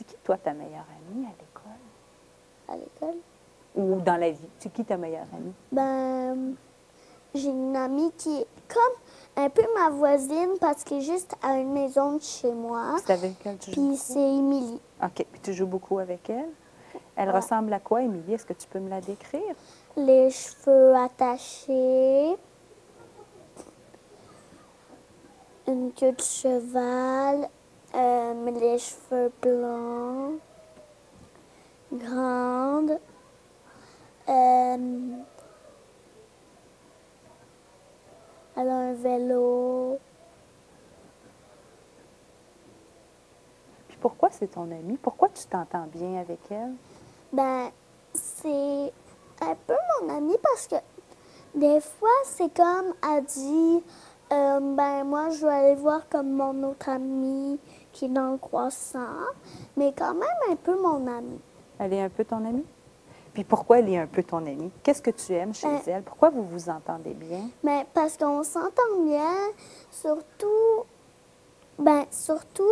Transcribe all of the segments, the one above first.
C'est qui, toi, ta meilleure amie à l'école? à l'école? Ou dans la vie? C'est qui ta meilleure amie? Ben, j'ai une amie qui est comme un peu ma voisine parce qu'elle est juste à une maison de chez moi. C'est avec elle tu joues? Puis c'est Émilie. OK. Puis tu joues beaucoup avec elle? Elle Ouais. ressemble à quoi, Émilie? Est-ce que tu peux me la décrire? Les cheveux attachés. Une queue de cheval. euh, cheveux blancs. Grande. euh, elle a un vélo. Puis pourquoi c'est ton amie? Pourquoi tu t'entends bien avec elle? Ben, c'est un peu mon ami parce que des fois, c'est comme elle dit, euh, ben moi, je vais aller voir comme mon autre ami qui est dans le croissant, mais quand même un peu mon ami. Elle est un peu ton amie? Puis pourquoi elle est un peu ton amie? Qu'est-ce que tu aimes chez Euh, elle? Pourquoi vous vous entendez bien? Mais parce qu'on s'entend bien, surtout, ben surtout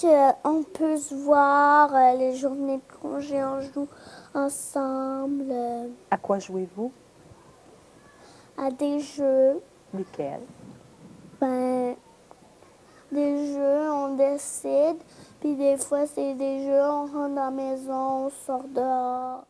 qu'on peut se voir euh, les journées de congé, on joue ensemble euh, À quoi jouez-vous? à des jeux. Lesquels? Ben, des Puis des fois, c'est des jeux, on rentre dans la maison, on sort dehors.